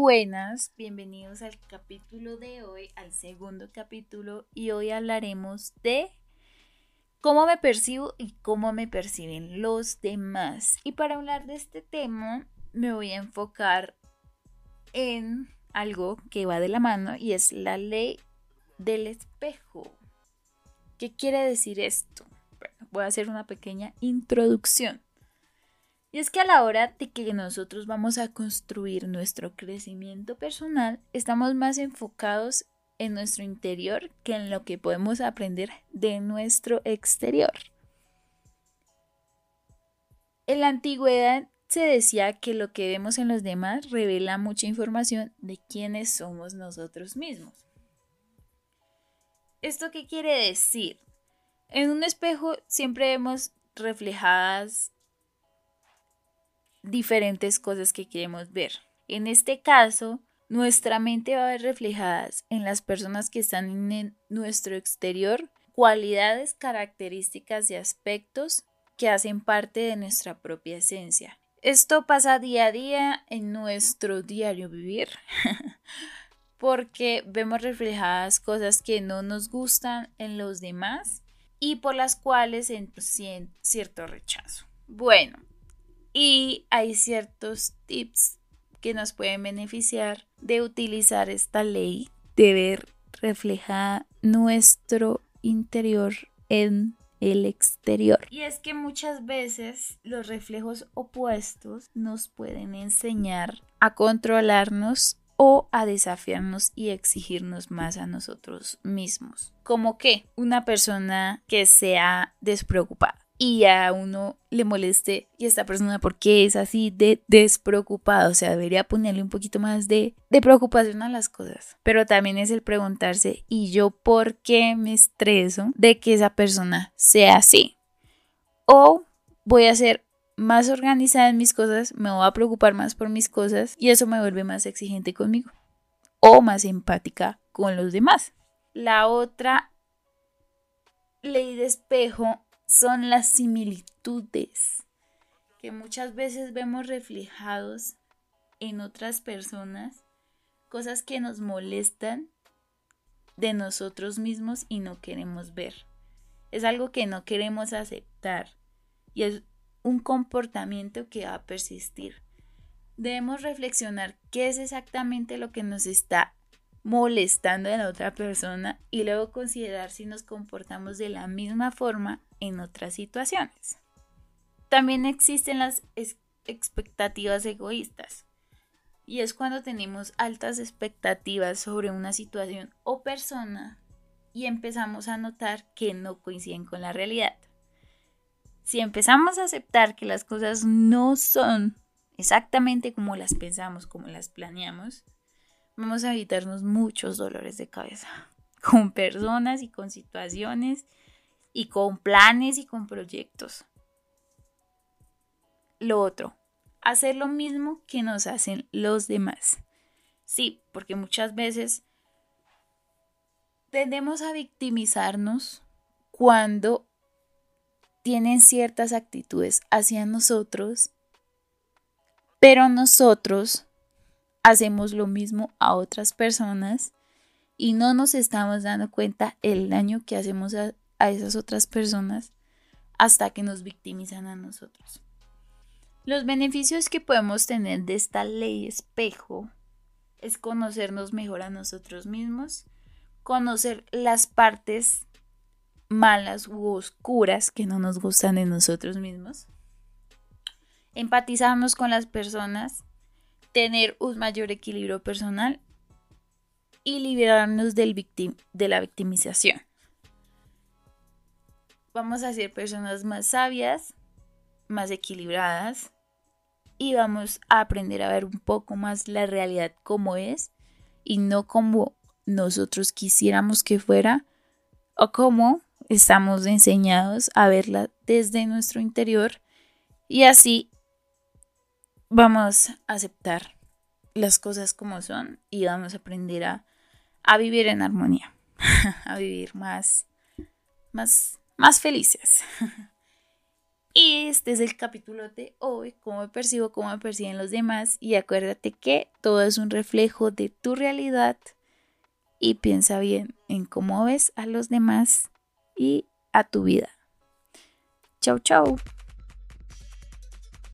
Buenas, bienvenidos al capítulo de hoy, al segundo capítulo, y hoy hablaremos de cómo me percibo y cómo me perciben los demás. Y para hablar de este tema, me voy a enfocar en algo que va de la mano y es la ley del espejo. ¿Qué quiere decir esto? Bueno, voy a hacer una pequeña introducción. Y es que a la hora de que nosotros vamos a construir nuestro crecimiento personal, estamos más enfocados en nuestro interior que en lo que podemos aprender de nuestro exterior. En la antigüedad se decía que lo que vemos en los demás revela mucha información de quiénes somos nosotros mismos. ¿Esto qué quiere decir? En un espejo siempre vemos reflejadas diferentes cosas que queremos ver. En este caso, nuestra mente va a ver reflejadas en las personas que están en nuestro exterior cualidades, características y aspectos que hacen parte de nuestra propia esencia. Esto pasa día a día en nuestro diario vivir, porque vemos reflejadas cosas que no nos gustan en los demás y por las cuales sentimos cierto rechazo. Bueno, y hay ciertos tips que nos pueden beneficiar de utilizar esta ley, de ver reflejada nuestro interior en el exterior. Y es que muchas veces los reflejos opuestos nos pueden enseñar a controlarnos o a desafiarnos y exigirnos más a nosotros mismos. Como que una persona que sea despreocupada y a uno le moleste y esta persona porque es así de despreocupada, o sea, debería ponerle un poquito más de, de preocupación a las cosas. Pero también es el preguntarse, ¿y yo por qué me estreso de que esa persona sea así? O voy a ser más organizada en mis cosas, me voy a preocupar más por mis cosas y eso me vuelve más exigente conmigo o más empática con los demás. La otra ley de espejo son las similitudes que muchas veces vemos reflejados en otras personas, cosas que nos molestan de nosotros mismos y no queremos ver. Es algo que no queremos aceptar y es un comportamiento que va a persistir. Debemos reflexionar qué es exactamente lo que nos está molestando a la otra persona y luego considerar si nos comportamos de la misma forma en otras situaciones. También existen las expectativas egoístas y es cuando tenemos altas expectativas sobre una situación o persona y empezamos a notar que no coinciden con la realidad. Si empezamos a aceptar que las cosas no son exactamente como las pensamos, como las planeamos, vamos a evitarnos muchos dolores de cabeza con personas y con situaciones y con planes y con proyectos. Lo otro, hacer lo mismo que nos hacen los demás. Sí, porque muchas veces tendemos a victimizarnos cuando tienen ciertas actitudes hacia nosotros, pero nosotros hacemos lo mismo a otras personas y no nos estamos dando cuenta el daño que hacemos a, a esas otras personas hasta que nos victimizan a nosotros. Los beneficios que podemos tener de esta ley espejo es conocernos mejor a nosotros mismos, conocer las partes malas u oscuras que no nos gustan de nosotros mismos, empatizarnos con las personas, tener un mayor equilibrio personal y liberarnos del de la victimización. Vamos a ser personas más sabias, más equilibradas y vamos a aprender a ver un poco más la realidad como es y no como nosotros quisiéramos que fuera o como estamos enseñados a verla desde nuestro interior y así vamos a aceptar las cosas como son y vamos a aprender a, a vivir en armonía, a vivir más, más más felices. Y este es el capítulo de hoy, cómo me percibo, cómo me perciben los demás. Y acuérdate que todo es un reflejo de tu realidad. Y piensa bien en cómo ves a los demás y a tu vida. Chau, chau.